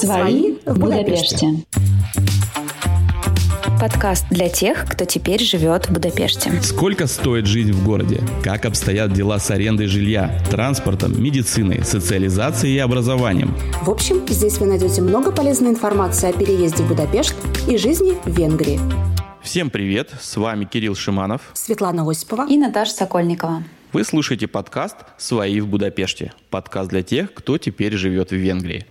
Свои в Будапеште. Подкаст для тех, кто теперь живет в Будапеште. Сколько стоит жизнь в городе? Как обстоят дела с арендой жилья, транспортом, медициной, социализацией и образованием? В общем, здесь вы найдете много полезной информации о переезде в Будапешт и жизни в Венгрии. Всем привет, с вами Кирилл Шиманов. Светлана Осипова. И Наташа Сокольникова. Вы слушаете подкаст «Свои в Будапеште». Подкаст для тех, кто теперь живет в Венгрии.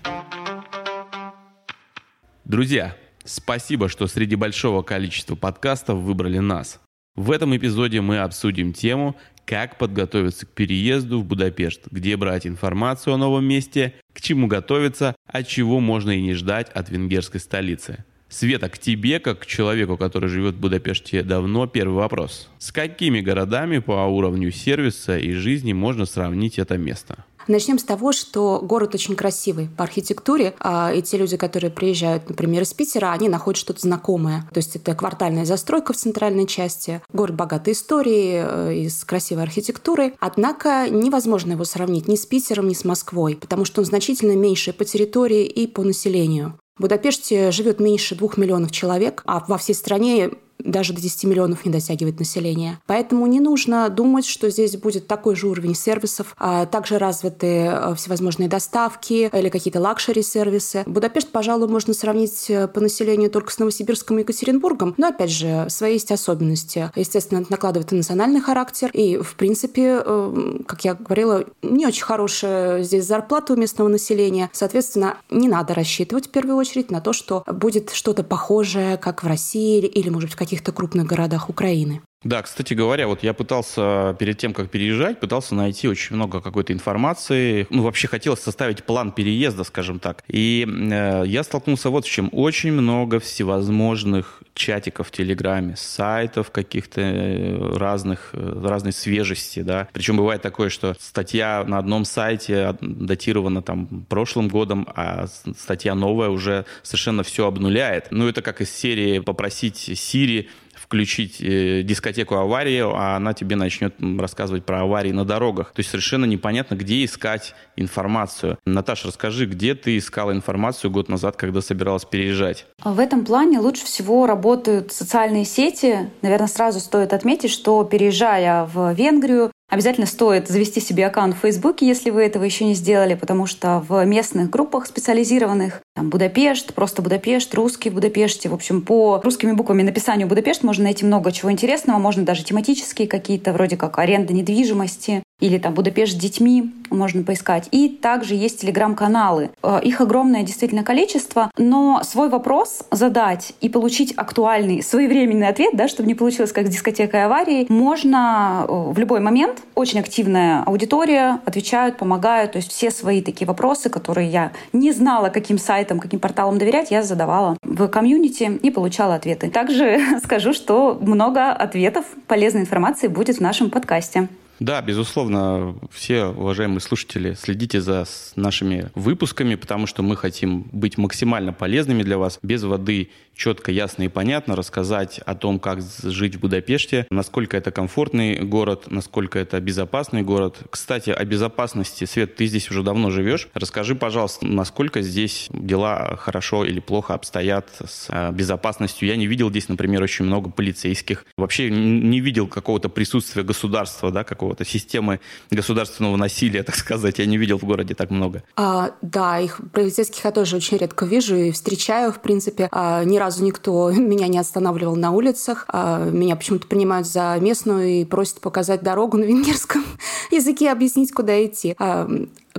Друзья, спасибо, что среди большого количества подкастов выбрали нас. В этом эпизоде мы обсудим тему «Как подготовиться к переезду в Будапешт», где брать информацию о новом месте, к чему готовиться, от чего можно и не ждать от венгерской столицы. Света, к тебе, как к человеку, который живет в Будапеште давно, первый вопрос. С какими городами по уровню сервиса и жизни можно сравнить это место? Начнем с того, что город очень красивый по архитектуре, а, и те люди, которые приезжают, например, из Питера, они находят что-то знакомое. То есть это квартальная застройка в центральной части, город богатой историей э, с красивой архитектурой. Однако невозможно его сравнить ни с Питером, ни с Москвой, потому что он значительно меньше по территории и по населению. В Будапеште живет меньше двух миллионов человек, а во всей стране даже до 10 миллионов не дотягивает население. Поэтому не нужно думать, что здесь будет такой же уровень сервисов, а также развиты э, всевозможные доставки или какие-то лакшери-сервисы. Будапешт, пожалуй, можно сравнить э, по населению только с Новосибирском и Екатеринбургом, но, опять же, свои есть особенности. Естественно, это накладывает и национальный характер, и, в принципе, э, как я говорила, не очень хорошая здесь зарплата у местного населения. Соответственно, не надо рассчитывать в первую очередь на то, что будет что-то похожее, как в России или, может быть, в каких-то крупных городах Украины. Да, кстати говоря, вот я пытался перед тем, как переезжать, пытался найти очень много какой-то информации. Ну, вообще хотелось составить план переезда, скажем так. И э, я столкнулся вот с чем. Очень много всевозможных чатиков в Телеграме, сайтов каких-то э, разных, э, разной свежести, да. Причем бывает такое, что статья на одном сайте датирована там прошлым годом, а статья новая уже совершенно все обнуляет. Ну, это как из серии попросить Siri включить э, дискотеку аварии, а она тебе начнет рассказывать про аварии на дорогах. То есть совершенно непонятно, где искать информацию. Наташа, расскажи, где ты искала информацию год назад, когда собиралась переезжать? В этом плане лучше всего работают социальные сети. Наверное, сразу стоит отметить, что переезжая в Венгрию, Обязательно стоит завести себе аккаунт в Фейсбуке, если вы этого еще не сделали, потому что в местных группах специализированных, там Будапешт, просто Будапешт, русский в Будапеште, в общем, по русскими буквами написанию Будапешт можно найти много чего интересного, можно даже тематические какие-то, вроде как аренда недвижимости, или там Будапешт с детьми можно поискать. И также есть телеграм-каналы. Э, их огромное действительно количество, но свой вопрос задать и получить актуальный, своевременный ответ, да, чтобы не получилось как с дискотекой аварии, можно э, в любой момент. Очень активная аудитория, отвечают, помогают. То есть все свои такие вопросы, которые я не знала, каким сайтам, каким порталам доверять, я задавала в комьюнити и получала ответы. Также скажу, что много ответов, полезной информации будет в нашем подкасте. Да, безусловно, все уважаемые слушатели, следите за нашими выпусками, потому что мы хотим быть максимально полезными для вас, без воды четко, ясно и понятно рассказать о том, как жить в Будапеште, насколько это комфортный город, насколько это безопасный город. Кстати, о безопасности. Свет, ты здесь уже давно живешь. Расскажи, пожалуйста, насколько здесь дела хорошо или плохо обстоят с э, безопасностью. Я не видел здесь, например, очень много полицейских. Вообще не видел какого-то присутствия государства, да, какого-то системы государственного насилия, так сказать. Я не видел в городе так много. А, да, их полицейских я тоже очень редко вижу и встречаю, в принципе. А, ни разу никто меня не останавливал на улицах. А, меня почему-то принимают за местную и просят показать дорогу на венгерском языке, объяснить, куда идти. А,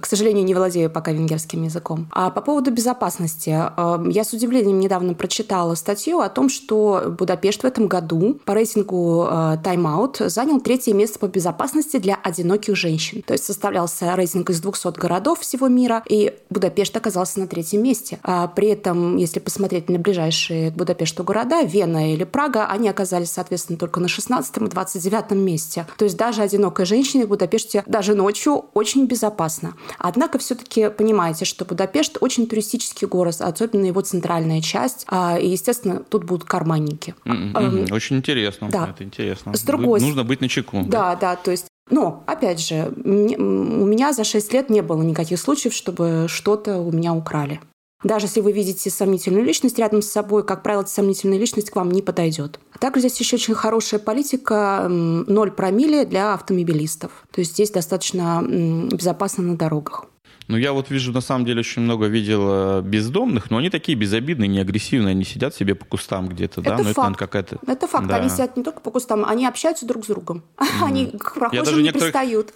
к сожалению, не владею пока венгерским языком. А по поводу безопасности. Э, я с удивлением недавно прочитала статью о том, что Будапешт в этом году по рейтингу э, Time Out занял третье место по безопасности для одиноких женщин. То есть составлялся рейтинг из 200 городов всего мира, и Будапешт оказался на третьем месте. А при этом, если посмотреть на ближайшие к Будапешту города, Вена или Прага, они оказались, соответственно, только на 16 и 29 месте. То есть даже одинокая женщина в Будапеште даже ночью очень безопасно. Однако все-таки понимаете, что Будапешт очень туристический город, особенно его центральная часть. А, и, естественно, тут будут карманники. Mm-hmm. Очень интересно. Да. Это интересно. С другой... Нужно быть начеку. Да, да, да. То есть но, опять же, у меня за 6 лет не было никаких случаев, чтобы что-то у меня украли. Даже если вы видите сомнительную личность рядом с собой, как правило, сомнительная личность к вам не подойдет. Также здесь еще очень хорошая политика 0 промилле для автомобилистов. То есть здесь достаточно безопасно на дорогах. Ну, я вот вижу, на самом деле, очень много видел бездомных, но они такие безобидные, не агрессивные, они сидят себе по кустам где-то, да? Это ну, факт. Это, какая-то... это факт. Да. Они сидят не только по кустам, они общаются друг с другом. Mm. Они к прохожим не пристают.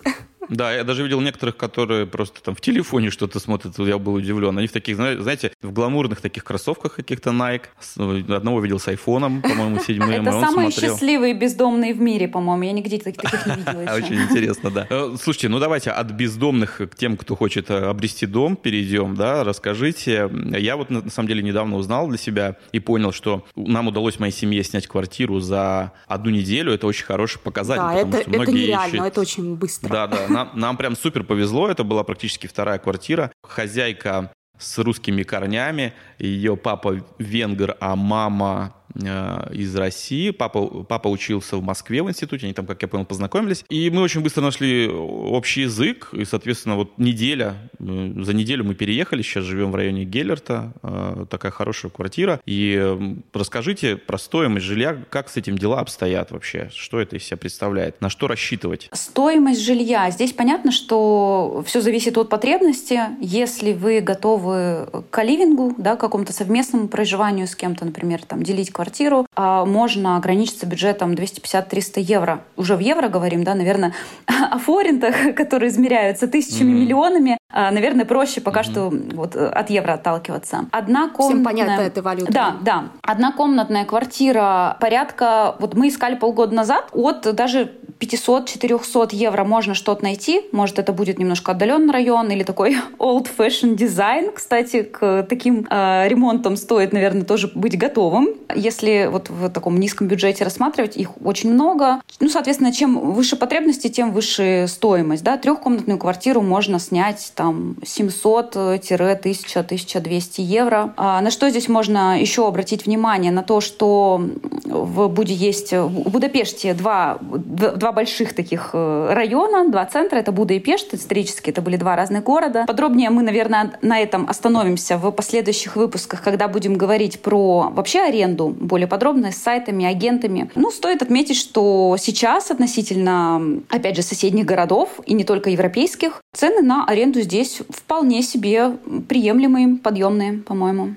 Да, я даже видел некоторых, которые просто там в телефоне что-то смотрят, я был удивлен. Они в таких, знаете, в гламурных таких кроссовках каких-то Nike. Одного видел с айфоном, по-моему, седьмым. Это самые счастливые бездомные в мире, по-моему. Я нигде таких не видела еще. Очень интересно, да. Э, слушайте, ну давайте от бездомных к тем, кто хочет э, обрести дом, перейдем, да, расскажите. Я вот на самом деле недавно узнал для себя и понял, что нам удалось моей семье снять квартиру за одну неделю. Это очень хороший показатель. Да, это, это нереально, это очень быстро. Да, да, нам, нам прям супер повезло, это была практически вторая квартира. Хозяйка с русскими корнями, ее папа венгер, а мама из России. Папа, папа учился в Москве в институте, они там, как я понял, познакомились. И мы очень быстро нашли общий язык, и, соответственно, вот неделя, э, за неделю мы переехали, сейчас живем в районе Геллерта, э, такая хорошая квартира. И расскажите про стоимость жилья, как с этим дела обстоят вообще, что это из себя представляет, на что рассчитывать? Стоимость жилья. Здесь понятно, что все зависит от потребности. Если вы готовы к ливингу, да, к какому-то совместному проживанию с кем-то, например, там, делить квартиру, квартиру, а можно ограничиться бюджетом 250-300 евро. Уже в евро говорим, да, наверное, о форинтах, которые измеряются тысячами, mm-hmm. миллионами. А, наверное, проще пока mm-hmm. что вот от евро отталкиваться. Одна комнатная... Всем понятно эта валюта. Да, да. Одна комнатная квартира порядка... Вот мы искали полгода назад от даже 500-400 евро можно что-то найти. Может, это будет немножко отдаленный район или такой old-fashioned дизайн. Кстати, к таким э, ремонтам стоит, наверное, тоже быть готовым. Если вот в таком низком бюджете рассматривать, их очень много. Ну, соответственно, чем выше потребности, тем выше стоимость. Да? Трехкомнатную квартиру можно снять там 700-1000-1200 евро. А на что здесь можно еще обратить внимание? На то, что в Буде есть в Будапеште два, два больших таких э, района, два центра. Это Буда и Пешт. Исторически это были два разных города. Подробнее мы, наверное, на этом остановимся в последующих выпусках, когда будем говорить про вообще аренду более подробно с сайтами, агентами. Ну, стоит отметить, что сейчас относительно, опять же, соседних городов и не только европейских, цены на аренду здесь вполне себе приемлемые, подъемные, по-моему.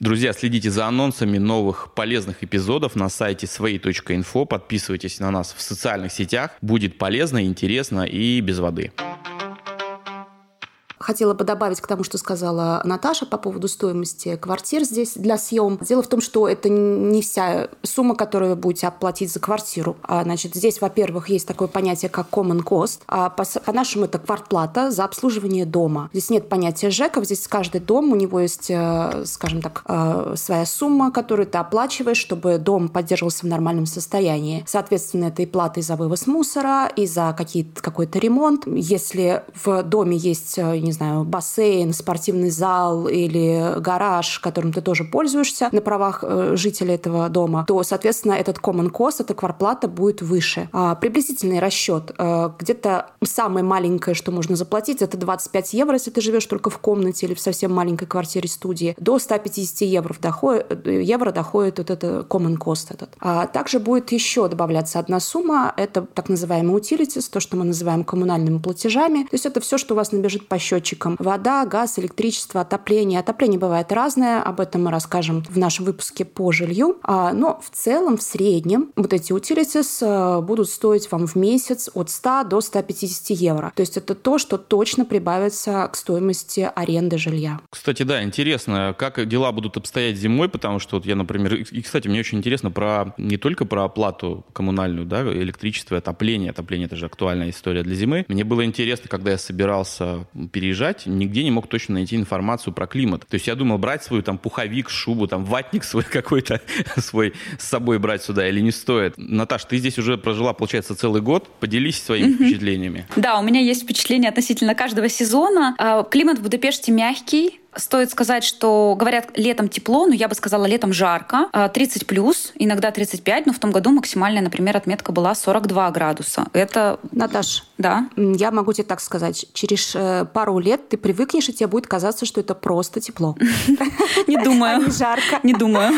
Друзья, следите за анонсами новых полезных эпизодов на сайте своей.инфо. Подписывайтесь на нас в социальных сетях. Будет полезно, интересно и без воды. Хотела бы добавить к тому, что сказала Наташа по поводу стоимости квартир здесь для съем. Дело в том, что это не вся сумма, которую вы будете оплатить за квартиру. А, значит, здесь, во-первых, есть такое понятие, как common cost. А по-нашему это квартплата за обслуживание дома. Здесь нет понятия ЖЭКов. Здесь каждый дом, у него есть, э, скажем так, э, своя сумма, которую ты оплачиваешь, чтобы дом поддерживался в нормальном состоянии. Соответственно, это и плата и за вывоз мусора, и за какой-то ремонт. Если в доме есть, э, не знаю, бассейн, спортивный зал или гараж, которым ты тоже пользуешься на правах э, жителя этого дома, то, соответственно, этот common cost, эта кварплата будет выше. А, приблизительный расчет. Э, где-то самое маленькое, что можно заплатить, это 25 евро, если ты живешь только в комнате или в совсем маленькой квартире студии. До 150 евро доходит, э, евро доходит вот это common cost этот. А также будет еще добавляться одна сумма, это так называемый utilities, то, что мы называем коммунальными платежами. То есть это все, что у вас набежит по счету счетчикам. Вода, газ, электричество, отопление. Отопление бывает разное, об этом мы расскажем в нашем выпуске по жилью. А, но в целом, в среднем, вот эти utilities э, будут стоить вам в месяц от 100 до 150 евро. То есть это то, что точно прибавится к стоимости аренды жилья. Кстати, да, интересно, как дела будут обстоять зимой, потому что вот я, например, и, кстати, мне очень интересно про не только про оплату коммунальную, да, электричество, отопление. Отопление – это же актуальная история для зимы. Мне было интересно, когда я собирался переезжать приезжать, нигде не мог точно найти информацию про климат. То есть я думал брать свою там пуховик, шубу, там ватник свой какой-то свой с собой брать сюда или не стоит. Наташ, ты здесь уже прожила, получается, целый год. Поделись своими mm-hmm. впечатлениями. Да, у меня есть впечатление относительно каждого сезона. А, климат в Будапеште мягкий, Стоит сказать, что говорят летом тепло, но я бы сказала летом жарко. 30 а, плюс, иногда 35, но в том году максимальная, например, отметка была 42 градуса. Это... Наташ, да. Я могу тебе так сказать. Через э, пару лет ты привыкнешь, и тебе будет казаться, что это просто тепло. Не думаю. Не жарко. Не думаю.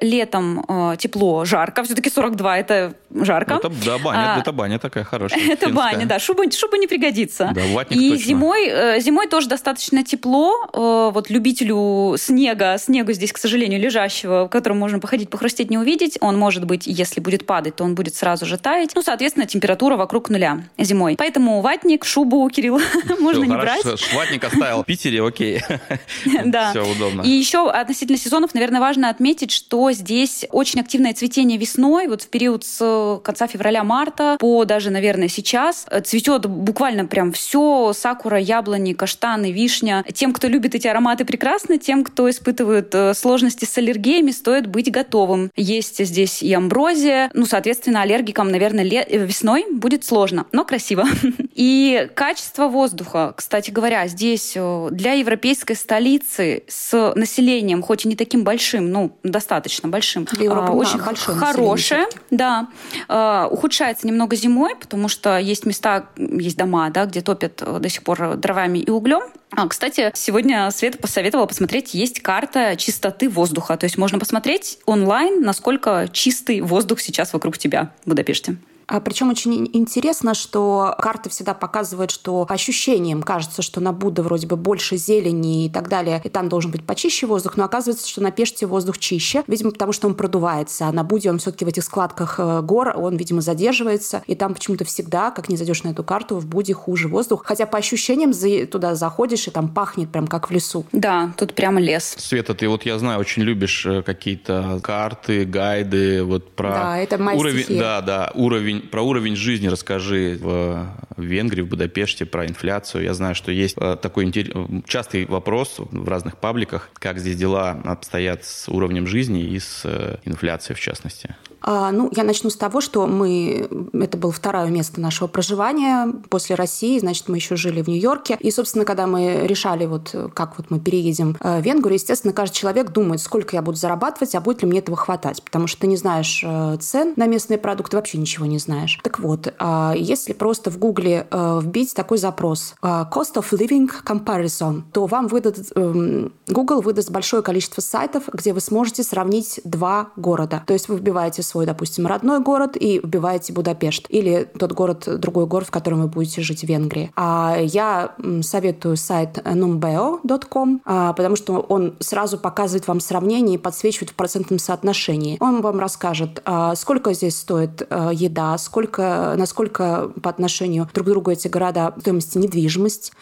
Летом э, тепло, жарко. Все-таки 42 это жарко. Это, да, баня, а, это баня такая хорошая. Это баня, да. Шуба, шуба не пригодится. Да, ватник И зимой, э, зимой тоже достаточно тепло. Э, вот любителю снега, снегу здесь, к сожалению, лежащего, в котором можно походить, похрустеть, не увидеть. Он может быть, если будет падать, то он будет сразу же таять. Ну, соответственно, температура вокруг нуля зимой. Поэтому ватник, шубу, Кирилл, можно не брать. Ватник оставил в Питере, окей. Да. Все удобно. И еще относительно сезонов, наверное, важно отметить, что здесь очень активное цветение весной. Вот в период с конца февраля-марта по даже, наверное, сейчас цветет буквально прям все. Сакура, яблони, каштаны, вишня. Тем, кто любит эти ароматы, прекрасно. Тем, кто испытывает э, сложности с аллергиями, стоит быть готовым. Есть здесь и амброзия. Ну, соответственно, аллергикам, наверное, весной будет сложно, но красиво. И качество воздуха, кстати говоря, здесь э, для европейской столицы с населением, хоть и не таким большим, ну, достаточно большим, Европа, очень да, хорошее, да, э, ухудшается немного зимой, потому что есть места, есть дома, да, где топят э, до сих пор дровами и углем. А, кстати, сегодня Света посоветовала посмотреть, есть карта чистоты воздуха. То есть можно посмотреть онлайн, насколько чистый воздух сейчас вокруг тебя в Будапеште. А причем очень интересно, что карты всегда показывают, что по ощущениям кажется, что на Будда вроде бы больше зелени и так далее, и там должен быть почище воздух, но оказывается, что на Пеште воздух чище, видимо, потому что он продувается, а на Будде он все-таки в этих складках э, гор, он, видимо, задерживается, и там почему-то всегда, как не зайдешь на эту карту, в Будде хуже воздух, хотя по ощущениям туда заходишь, и там пахнет прям как в лесу. Да, тут прямо лес. Света, ты вот, я знаю, очень любишь э, какие-то карты, гайды, вот про да, это уровень, стихия. да, да, уровень уровень, про уровень жизни расскажи в Венгрии, в Будапеште, про инфляцию. Я знаю, что есть э, такой интерес, частый вопрос в разных пабликах, как здесь дела обстоят с уровнем жизни и с э, инфляцией в частности. А, ну, я начну с того, что мы... Это было второе место нашего проживания после России, значит, мы еще жили в Нью-Йорке. И, собственно, когда мы решали, вот как вот мы переедем э, в Венгрию, естественно, каждый человек думает, сколько я буду зарабатывать, а будет ли мне этого хватать. Потому что ты не знаешь э, цен на местные продукты, вообще ничего не знаешь. Так вот, а, если просто в Гугле э, вбить такой запрос «cost of living comparison», то вам выдадут... Эм, Google выдаст большое количество сайтов, где вы сможете сравнить два города. То есть вы вбиваете свой, допустим, родной город и вбиваете Будапешт. Или тот город, другой город, в котором вы будете жить в Венгрии. А я советую сайт numbeo.com, а, потому что он сразу показывает вам сравнение и подсвечивает в процентном соотношении. Он вам расскажет, а, сколько здесь стоит а, еда, сколько, насколько по отношению друг к другу эти города стоимости недвижимость,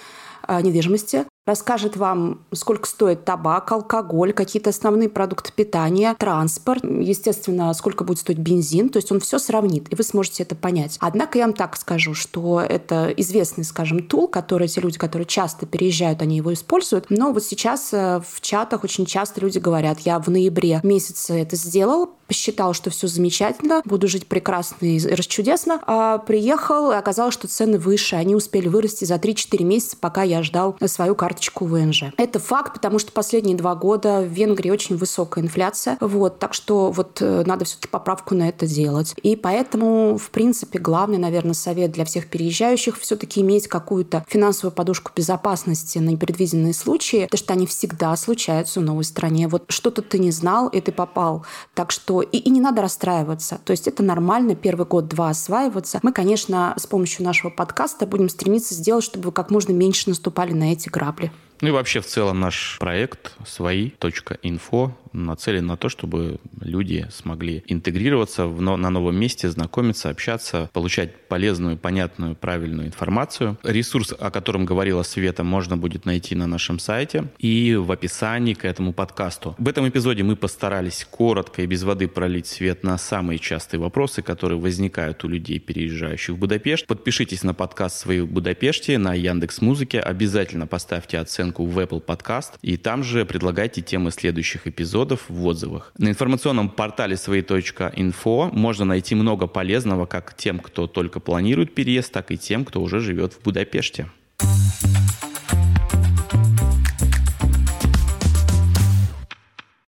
недвижимости, расскажет вам, сколько стоит табак, алкоголь, какие-то основные продукты питания, транспорт, естественно, сколько будет стоить бензин. То есть он все сравнит, и вы сможете это понять. Однако я вам так скажу, что это известный, скажем, тул, который те люди, которые часто переезжают, они его используют. Но вот сейчас э, в чатах очень часто люди говорят, я в ноябре месяце это сделал, посчитал, что все замечательно, буду жить прекрасно и расчудесно, а приехал, и оказалось, что цены выше, они успели вырасти за 3-4 месяца, пока я ждал свою карту карточку ВНЖ. Это факт, потому что последние два года в Венгрии очень высокая инфляция. Вот, так что вот э, надо все-таки поправку на это делать. И поэтому, в принципе, главный, наверное, совет для всех переезжающих все-таки иметь какую-то финансовую подушку безопасности на непредвиденные случаи, потому что они всегда случаются в новой стране. Вот что-то ты не знал, и ты попал. Так что и, и не надо расстраиваться. То есть это нормально первый год-два осваиваться. Мы, конечно, с помощью нашего подкаста будем стремиться сделать, чтобы вы как можно меньше наступали на эти грабли. Norge. Ну и вообще в целом наш проект свои.инфо нацелен на то, чтобы люди смогли интегрироваться в, на новом месте, знакомиться, общаться, получать полезную, понятную, правильную информацию. Ресурс, о котором говорила Света, можно будет найти на нашем сайте и в описании к этому подкасту. В этом эпизоде мы постарались коротко и без воды пролить свет на самые частые вопросы, которые возникают у людей, переезжающих в Будапешт. Подпишитесь на подкаст «Свои в Будапеште» на Яндекс Музыке. Обязательно поставьте оценку в Apple Podcast и там же предлагайте темы следующих эпизодов в отзывах. На информационном портале свои.инфо можно найти много полезного как тем, кто только планирует переезд, так и тем, кто уже живет в Будапеште.